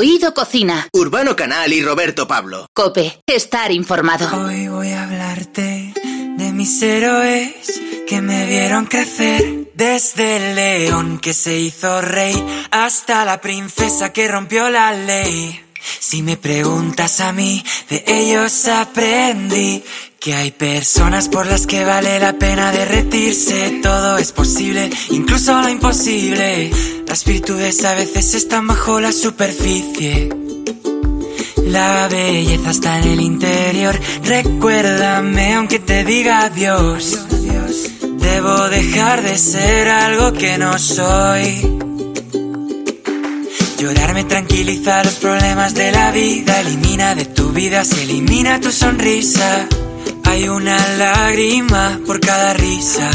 Oído Cocina. Urbano Canal y Roberto Pablo. Cope, estar informado. Hoy voy a hablarte de mis héroes que me vieron crecer. Desde el león que se hizo rey hasta la princesa que rompió la ley. Si me preguntas a mí, de ellos aprendí que hay personas por las que vale la pena derretirse. Todo es posible, incluso lo imposible. Las virtudes a veces están bajo la superficie. La belleza está en el interior. Recuérdame aunque te diga adiós. Debo dejar de ser algo que no soy. Llorar me tranquiliza los problemas de la vida. Elimina de tu vida, se elimina tu sonrisa. Hay una lágrima por cada risa.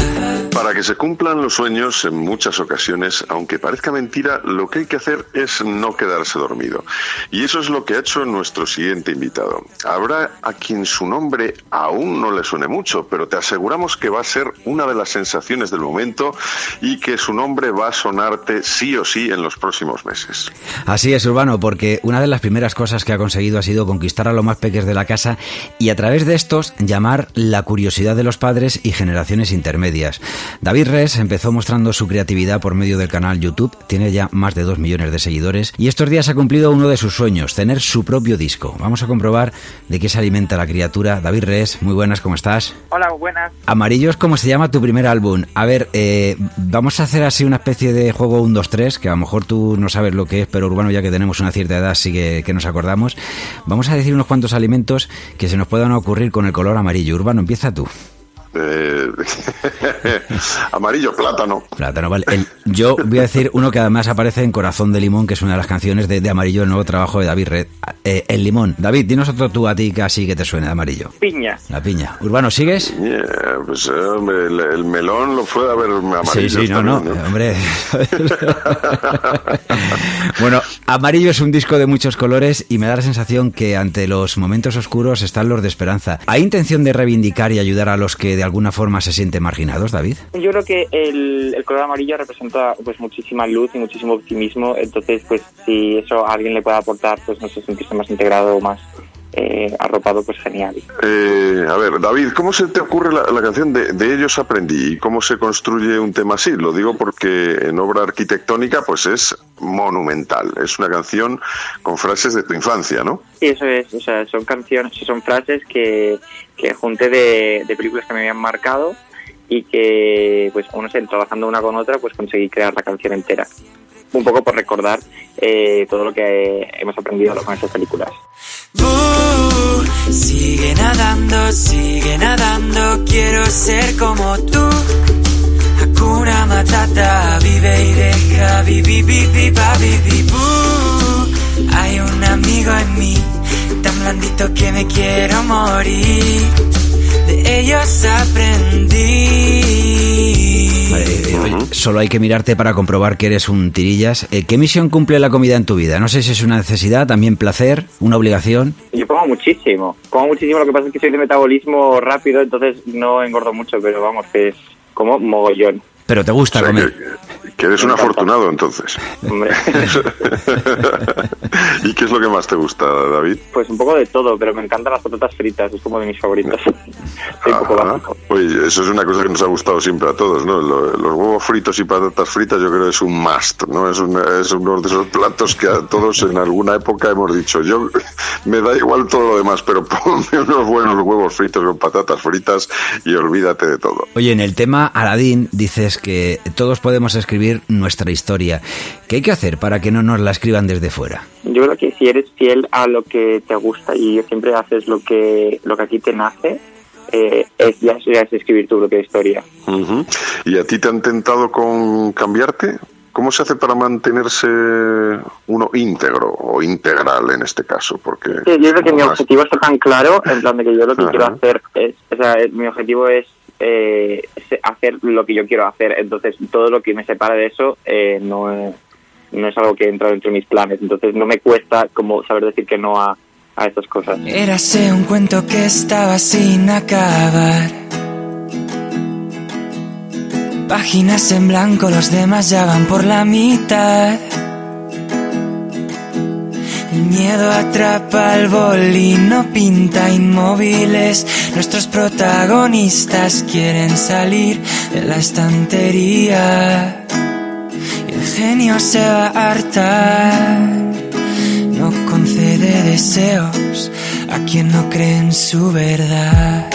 Para que se cumplan los sueños, en muchas ocasiones, aunque parezca mentira, lo que hay que hacer es no quedarse dormido. Y eso es lo que ha hecho nuestro siguiente invitado. Habrá a quien su nombre aún no le suene mucho, pero te aseguramos que va a ser una de las sensaciones del momento y que su nombre va a sonarte sí o sí en los próximos meses. Así es, Urbano, porque una de las primeras cosas que ha conseguido ha sido conquistar a los más peques de la casa y a través de estos llamar la curiosidad de los padres y generaciones intermedias. David Res empezó mostrando su creatividad por medio del canal YouTube, tiene ya más de 2 millones de seguidores y estos días ha cumplido uno de sus sueños, tener su propio disco. Vamos a comprobar de qué se alimenta la criatura. David Res, muy buenas, ¿cómo estás? Hola, buenas. Amarillos, ¿cómo se llama tu primer álbum? A ver, eh, vamos a hacer así una especie de juego 1, 2, 3, que a lo mejor tú no sabes lo que es, pero Urbano ya que tenemos una cierta edad sí que, que nos acordamos. Vamos a decir unos cuantos alimentos que se nos puedan ocurrir con el color amarillo. Urbano, empieza tú. Eh, amarillo, plátano. Plátano, vale. El- yo voy a decir uno que además aparece en Corazón de Limón, que es una de las canciones de, de Amarillo, el nuevo trabajo de David Red. Eh, el limón. David, dinos otro tú a ti que así que te suene de amarillo. Piña. La piña. Urbano, ¿sigues? Yeah, pues, eh, hombre, el, el melón lo puede haber amarillo. Sí, sí, no, no, ¿eh? hombre. bueno, Amarillo es un disco de muchos colores y me da la sensación que ante los momentos oscuros están los de esperanza. ¿Hay intención de reivindicar y ayudar a los que de alguna forma se sienten marginados, David? Yo creo que el, color amarillo representa pues muchísima luz y muchísimo optimismo, entonces pues si eso a alguien le puede aportar pues no sé, sentirse más integrado o más eh, arropado, pues genial. Eh, a ver, David, ¿cómo se te ocurre la, la canción de, de Ellos aprendí y cómo se construye un tema así? Lo digo porque en obra arquitectónica pues es monumental. Es una canción con frases de tu infancia, ¿no? Sí, eso es, o sea, son canciones, son frases que, que junté de, de películas que me habían marcado y que, pues, uno sé, trabajando una con otra, pues conseguí crear la canción entera. Un poco por recordar eh, todo lo que hemos aprendido con esas películas. Uh, sigue nadando, sigue nadando, quiero ser como tú. Hakuna Matata, vive y deja, vivi, vivi, va, vivi, bu. Hay un amigo en mí, tan blandito que me quiero morir. De ellos aprendí. Eh, Solo hay que mirarte para comprobar que eres un tirillas. Eh, ¿Qué misión cumple la comida en tu vida? No sé si es una necesidad, también placer, una obligación. Yo como muchísimo, como muchísimo, lo que pasa es que soy de metabolismo rápido, entonces no engordo mucho, pero vamos, que es como mogollón. Pero te gusta O sea, comer. Que, eres un afortunado entonces. Hombre, ¿Y qué es lo que más te gusta, David? pues un poco de todo, pero me encantan las patatas fritas, es como de mis favoritas. Soy un poco básico. Oye, eso es una cosa que nos ha gustado siempre a todos, ¿no? Lo- Los huevos fritos y patatas fritas yo creo que es un must, ¿no? Es, una- es uno de esos platos que a todos en alguna época hemos dicho, yo me da igual todo lo demás, pero ponme unos buenos huevos fritos con patatas fritas y olvídate de todo. Oye, en el tema Aladín dices que todos podemos escribir nuestra historia. ¿Qué hay que hacer para que no nos la escriban desde fuera? Yo creo que si eres fiel a lo que te gusta y siempre haces lo que lo que aquí te nace, eh, es, ya, ya es escribir tu propia historia. ¿Y a ti te han tentado con cambiarte? ¿Cómo se hace para mantenerse uno íntegro o integral en este caso? Porque Sí, yo creo que mi más- objetivo está tan claro, en plan de que yo lo que quiero hacer es, o sea, mi objetivo es eh, hacer lo que yo quiero hacer, entonces todo lo que me separa de eso eh, no, no es algo que entra dentro de mis planes, entonces no me cuesta como saber decir que no a, a estas cosas. Érase un cuento que estaba sin acabar. Páginas en blanco, los demás ya van por la mitad. El miedo atrapa al bolino, pinta inmóviles. Nuestros protagonistas quieren salir de la estantería. Y el genio se va a hartar. No concede deseos a quien no cree en su verdad.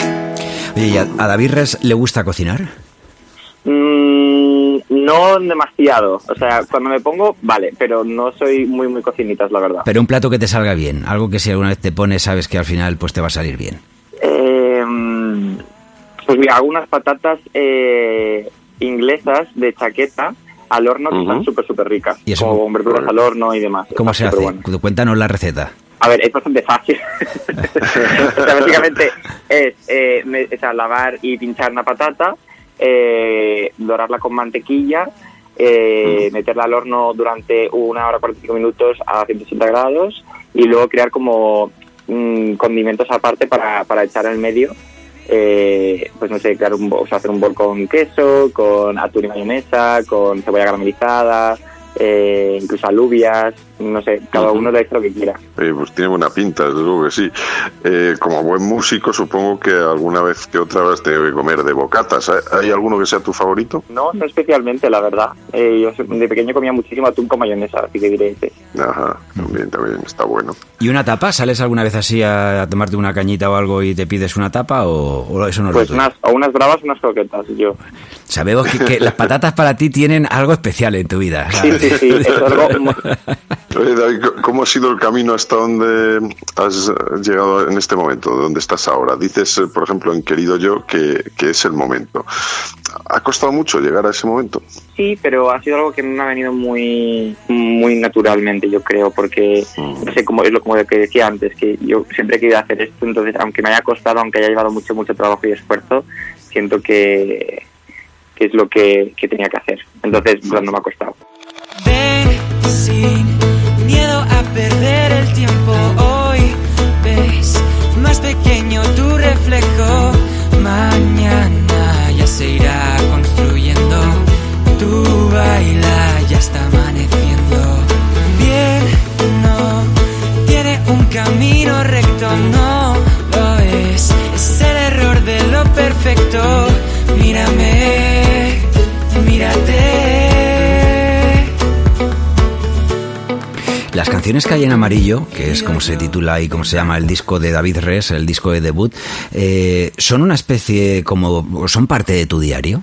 Oye, ¿y a, a David Res le gusta cocinar? Mm, no demasiado. O sea, cuando me pongo, vale, pero no soy muy, muy cocinitas, la verdad. Pero un plato que te salga bien, algo que si alguna vez te pones sabes que al final pues te va a salir bien. Eh, pues mira, hago unas patatas eh, inglesas de chaqueta al horno que Ujú. están súper, súper ricas. ¿Y eso verduras al horno y demás. ¿Cómo Está se hace? Cuéntanos la receta. A ver, es bastante fácil. o sea, básicamente es eh, me- o sea, lavar y pinchar una patata, eh, dorarla con mantequilla, eh, meterla al horno durante una hora 45 minutos a 180 grados y luego crear como mm, condimentos aparte para, para echar en el medio. Eh, pues no sé, crear un, o sea, hacer un bol con queso, con atún y mayonesa, con cebolla caramelizada, eh, incluso alubias, no sé, cada uno le echa lo que quiera. Eh, pues tiene buena pinta, desde luego que sí. Eh, como buen músico, supongo que alguna vez que otra vez te debe comer de bocatas. ¿Hay- ¿Hay alguno que sea tu favorito? No, no especialmente, la verdad. Eh, yo de pequeño comía muchísimo atún con mayonesa, así que diré ese. Ajá, también, también está bueno. ¿Y una tapa? ¿Sales alguna vez así a, a tomarte una cañita o algo y te pides una tapa o, o eso no es lo Pues tuyo? unas, o unas bravas o unas croquetas, yo. Sabemos que, que las patatas para ti tienen algo especial en tu vida. Sí, sí, sí, es algo... Oye, David, ¿cómo ha sido el camino hasta donde has llegado en este momento, donde estás ahora? Dices, eh, por ejemplo, en Querido Yo, que, que es el momento. ¿Ha costado mucho llegar a ese momento? Sí, pero ha sido algo que me ha venido muy muy naturalmente, yo creo, porque, no sé, como es lo como que decía antes, que yo siempre he querido hacer esto, entonces, aunque me haya costado, aunque haya llevado mucho, mucho trabajo y esfuerzo, siento que, que es lo que, que tenía que hacer. Entonces, pues, no me ha costado. Ven a perder el tiempo hoy. Ves más pequeño tu reflejo. Mañana ya se irá construyendo. Tu baila ya está amaneciendo. Bien, no tiene un camino recto, no lo es. Es el error de lo perfecto. Mírame, mírate. Las canciones que hay en amarillo, que es como se titula y como se llama el disco de David Res, el disco de debut, eh, son una especie como, son parte de tu diario.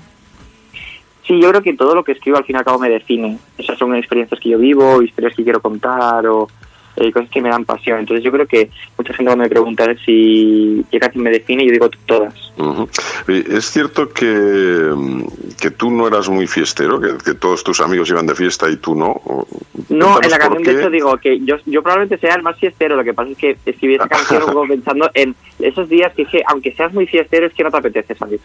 Sí, yo creo que todo lo que escribo al fin y al cabo me define. Esas son experiencias que yo vivo, historias que quiero contar o eh, cosas que me dan pasión. Entonces yo creo que mucha gente cuando me pregunta si qué canción me define, yo digo todas. Ujú. Eh, Es cierto que, mm, que tú no eras muy fiestero, que, que todos tus amigos iban de fiesta y tú no. No, en la canción de hecho digo que yo, yo probablemente sea el más fiestero, lo que pasa es que escribí esa canción luego pensando en esos días que, dije, aunque seas muy fiestero es que no te apetece salir.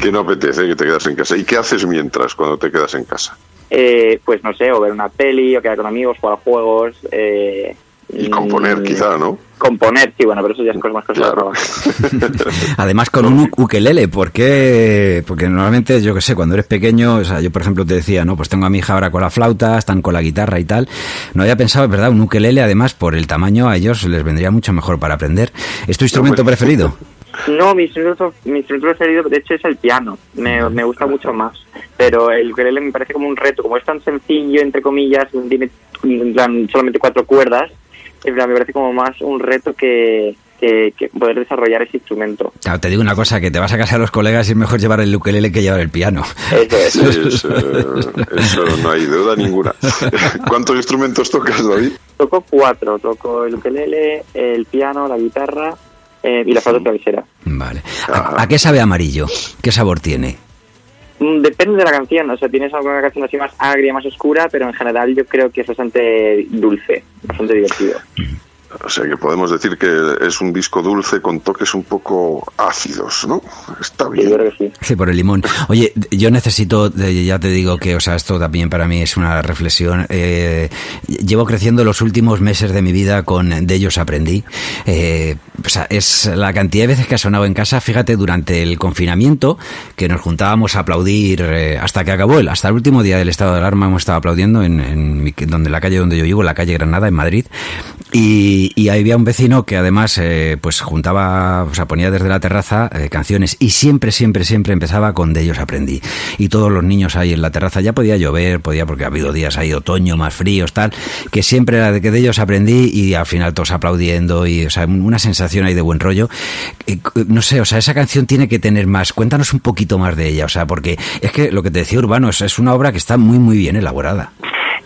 que no apetece, que te quedas en casa. ¿Y qué haces mientras cuando te quedas en casa? Eh, pues no sé, o ver una peli, o quedar con amigos, jugar a juegos. Eh, Y componer, mm, quizá, ¿no? Componer, sí, bueno, pero eso ya es cosa más cosas de Claro. trabajo. Además con un ukelele, ¿por qué? Porque normalmente, yo que sé, cuando eres pequeño, o sea, yo por ejemplo te decía, no, pues tengo a mi hija ahora con la flauta, están con la guitarra y tal. No había pensado, es verdad, un ukelele, además, por el tamaño, a ellos les vendría mucho mejor para aprender. ¿Es tu instrumento preferido? No, mi instrumento, mi instrumento preferido de hecho es el piano, me, me gusta mucho más, pero el ukelele me parece como un reto, como es tan sencillo, entre comillas, tiene solamente cuatro cuerdas, me parece como más un reto que, que, que poder desarrollar ese instrumento. Claro, te digo una cosa, que te vas a casa a los colegas y es mejor llevar el ukelele que llevar el piano. Eso. Sí, eso no hay duda ninguna. ¿Cuántos instrumentos tocas, David? Toco cuatro, toco el ukelele, el piano, la guitarra eh, y la flauta travesera. Vale. ¿A, a qué sabe amarillo? ¿Qué sabor tiene? Mm, Depende de la canción, o sea, tienes alguna canción así más agria, más oscura, pero en general yo creo que es bastante dulce, bastante divertido. O sea que podemos decir que es un disco dulce con toques un poco ácidos, ¿no? Está Yo bien. creo que sí. Sí, por el limón. Oye, yo necesito, ya te digo que, o sea, esto también para mí es una reflexión. Eh, llevo creciendo los últimos meses de mi vida con De ellos aprendí. Eh, o sea, es la cantidad de veces que ha sonado en casa, fíjate, durante el confinamiento, que nos juntábamos a aplaudir eh, hasta que acabó el, hasta el último día del estado de alarma hemos estado aplaudiendo en, en donde la calle donde yo vivo, la calle Granada, en Madrid. Y, y había un vecino que además eh, pues juntaba, o sea, ponía desde la terraza eh, canciones y siempre, siempre, siempre empezaba con De ellos aprendí. Y todos los niños ahí en la terraza, ya podía llover, podía porque ha habido días ahí otoño, más fríos, tal, que siempre era de que de ellos aprendí y al final todos aplaudiendo y, o sea, una sensación ahí de buen rollo. Eh, no sé, o sea, esa canción tiene que tener más. Cuéntanos un poquito más de ella, o sea, porque es que lo que te decía Urbano es, es una obra que está muy, muy bien elaborada.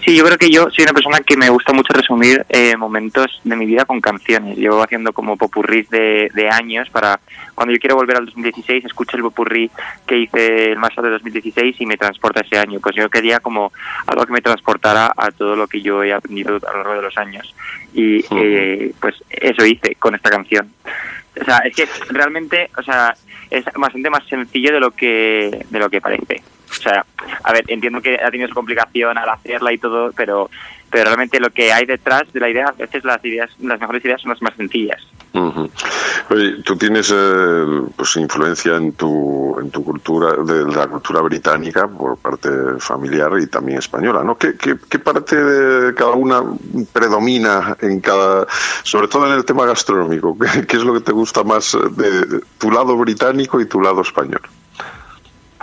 Sí, yo creo que yo soy una persona que me gusta mucho resumir eh, momentos de mi vida con canciones. Llevo haciendo como popurrí de, de años para cuando yo quiero volver al 2016, escucho el popurrí que hice el más de 2016 y me transporta ese año. Pues yo quería como algo que me transportara a todo lo que yo he aprendido a lo largo de los años. Y eh, pues eso hice con esta canción. O sea, es que realmente, o sea, es bastante más sencillo de lo que de lo que parece. O sea, a ver, entiendo que ha tenido su complicación al hacerla y todo, pero pero realmente lo que hay detrás de la idea, a veces las ideas, las mejores ideas son las más sencillas. Oye, tú tienes eh, pues influencia en tu en tu cultura de la cultura británica por parte familiar y también española, ¿no? ¿Qué, qué, qué parte de cada una predomina en cada, sobre todo en el tema gastronómico? ¿Qué, qué es lo que te gusta más de tu lado británico y tu lado español?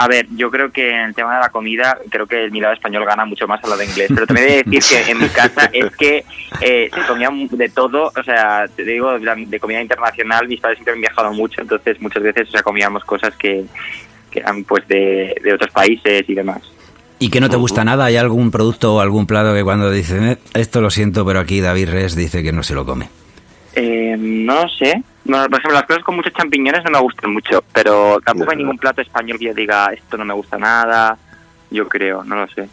A ver, yo creo que en el tema de la comida, creo que mi lado español gana mucho más a lo de inglés. Pero también he de decir que en mi casa es que eh, se comía de todo, o sea, te digo, de de comida internacional, mis padres siempre han viajado mucho, entonces muchas veces, o sea, comíamos cosas que, que eran pues de, de otros países y demás. ¿Y que no te gusta nada? ¿Hay algún producto o algún plato que cuando dicen, "Eh, esto lo siento, pero aquí David Res dice que no se lo come? Eh, no sé. No, por ejemplo, las cosas con muchos champiñones no me gustan mucho, pero tampoco hay ningún plato español que yo diga esto no me gusta nada. Yo creo, no lo sé.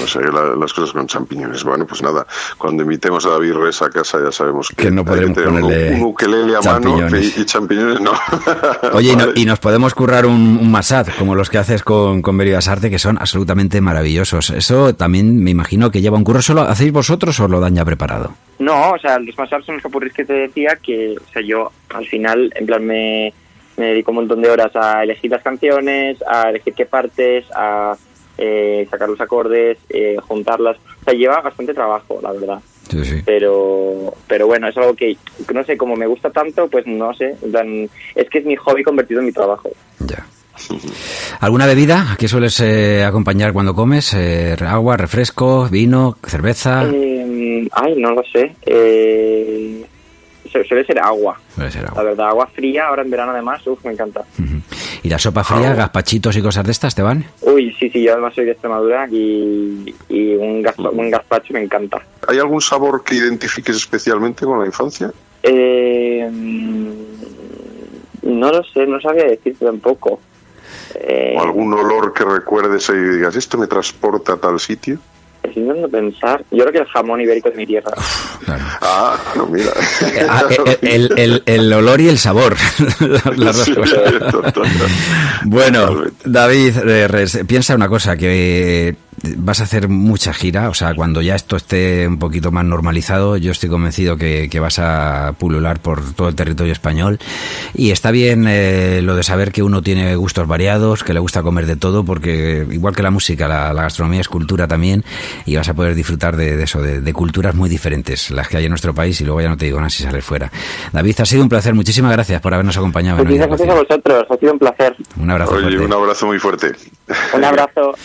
No sé, la- las cosas con champiñones. Bueno, pues nada, cuando invitemos a David Res a casa ya sabemos que, Que no hay podremos tener un- ponerle un, ukelele a mano champiñones. y, y champiñones no. Oye, y, no- Vale. y nos podemos currar un, un masad, como los que haces con, con Beribas Arte, que son absolutamente maravillosos. Eso también me imagino que lleva un curro. ¿Solo hacéis vosotros o lo dan ya preparado? No, o sea, los mashups son los popurrís que te decía que, o sea, yo al final, en plan, me, me dedico un montón de horas a elegir las canciones, a elegir qué partes, a eh, sacar los acordes, eh, juntarlas. O sea, lleva bastante trabajo, la verdad. Sí, sí. Pero, pero bueno, es algo que, no sé, como me gusta tanto, pues no sé, es que es mi hobby convertido en mi trabajo. Ya. ¿Alguna bebida? ¿A qué sueles eh, acompañar cuando comes? Eh, agua, refresco, vino, cerveza. Eh, ay, no lo sé. Su- suele ser agua. Suele ser La agua. verdad, agua fría, ahora en verano además, uff, me encanta. Ujú. ¿Y la sopa fría, gazpachitos y cosas de estas te van? Uy, sí, sí, yo además soy de Extremadura y, y un, gazpa- un gazpacho me encanta. ¿Hay algún sabor que identifiques especialmente con la infancia? Eh, mm, no lo sé, no sabía decirte tampoco. Eh, ¿O algún olor que recuerdes y digas, esto me transporta a tal sitio? estoy intentando pensar. Yo creo que el jamón ibérico de mi tierra. Ah, no, mira. Ah, eh, el, el- el olor y el sabor. Las dos Sí. Bueno. David, eh, piensa una cosa, que vas a hacer mucha gira, o sea, cuando ya esto esté un poquito más normalizado, yo estoy convencido que, que vas a pulular por todo el territorio español y está bien eh, lo de saber que uno tiene gustos variados, que le gusta comer de todo, porque igual que la música, la, la gastronomía es cultura también y vas a poder disfrutar de, de eso, de, de culturas muy diferentes, las que hay en nuestro país y luego ya no te digo nada si sales fuera. David, ha sido un placer, muchísimas gracias por habernos acompañado. Muchísimas gracias a vosotros, ha sido un placer. Un abrazo. Oye, un abrazo muy fuerte. Un abrazo.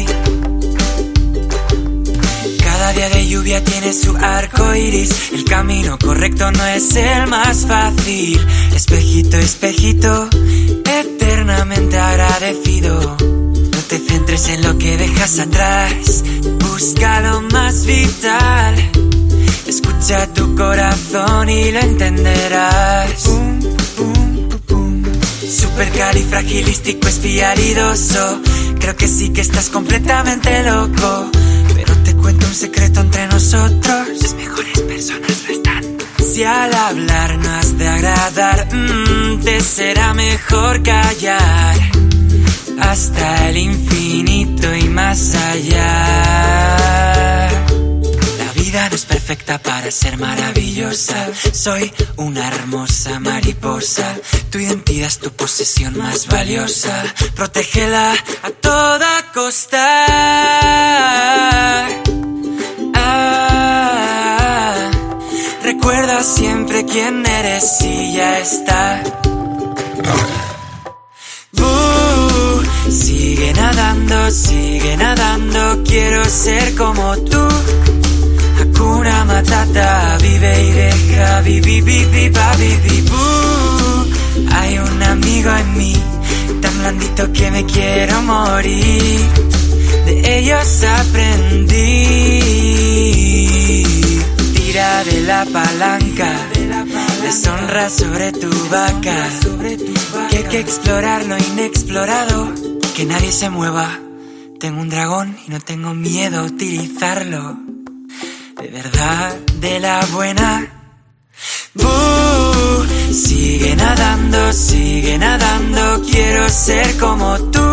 Cada día de lluvia tiene su arco iris. El camino correcto no es el más fácil. Espejito, espejito, eternamente agradecido. No te centres en lo que dejas atrás. Busca lo más vital. Escucha tu corazón y lo entenderás. Supercalifragilístico espialidoso. Creo que sí que estás completamente loco. Cuento un secreto entre nosotros. Las mejores personas no están. Si al hablar no has de agradar, mm, te será mejor callar. Hasta el infinito y más allá. La vida no es perfecta para ser maravillosa. Soy una hermosa mariposa. Tu identidad es tu posesión más valiosa. Protégela a toda costa. Quién eres y ya está. Boo, sigue nadando, sigue nadando, quiero ser como tú. Hakuna Matata, vive y deja, vi, vi, vi, vi, ba, vi, vi, boo. Hay un amigo en mí, tan blandito que me quiero morir. De ellos aprendí. Tira de la palanca, deshonra sobre tu vaca. Que hay que explorar lo inexplorado, que nadie se mueva. Tengo un dragón y no tengo miedo a utilizarlo. De verdad, de la buena. Boo, sigue nadando, sigue nadando, quiero ser como tú.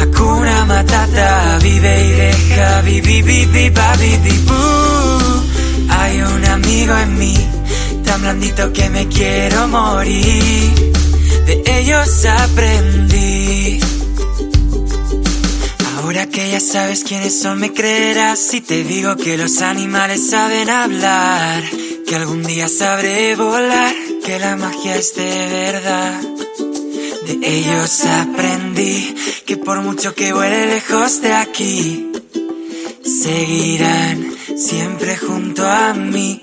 Hakuna Matata, vive y deja, vi, vi, vi, vi, ba, vi, vi, boo. Hay un amigo en mí, tan blandito que me quiero morir. De ellos aprendí. Ahora que ya sabes quiénes son, me creerás si te digo que los animales saben hablar, que algún día sabré volar, que la magia es de verdad. De ellos aprendí que por mucho que vuele lejos de aquí, seguirán siempre junto a mí.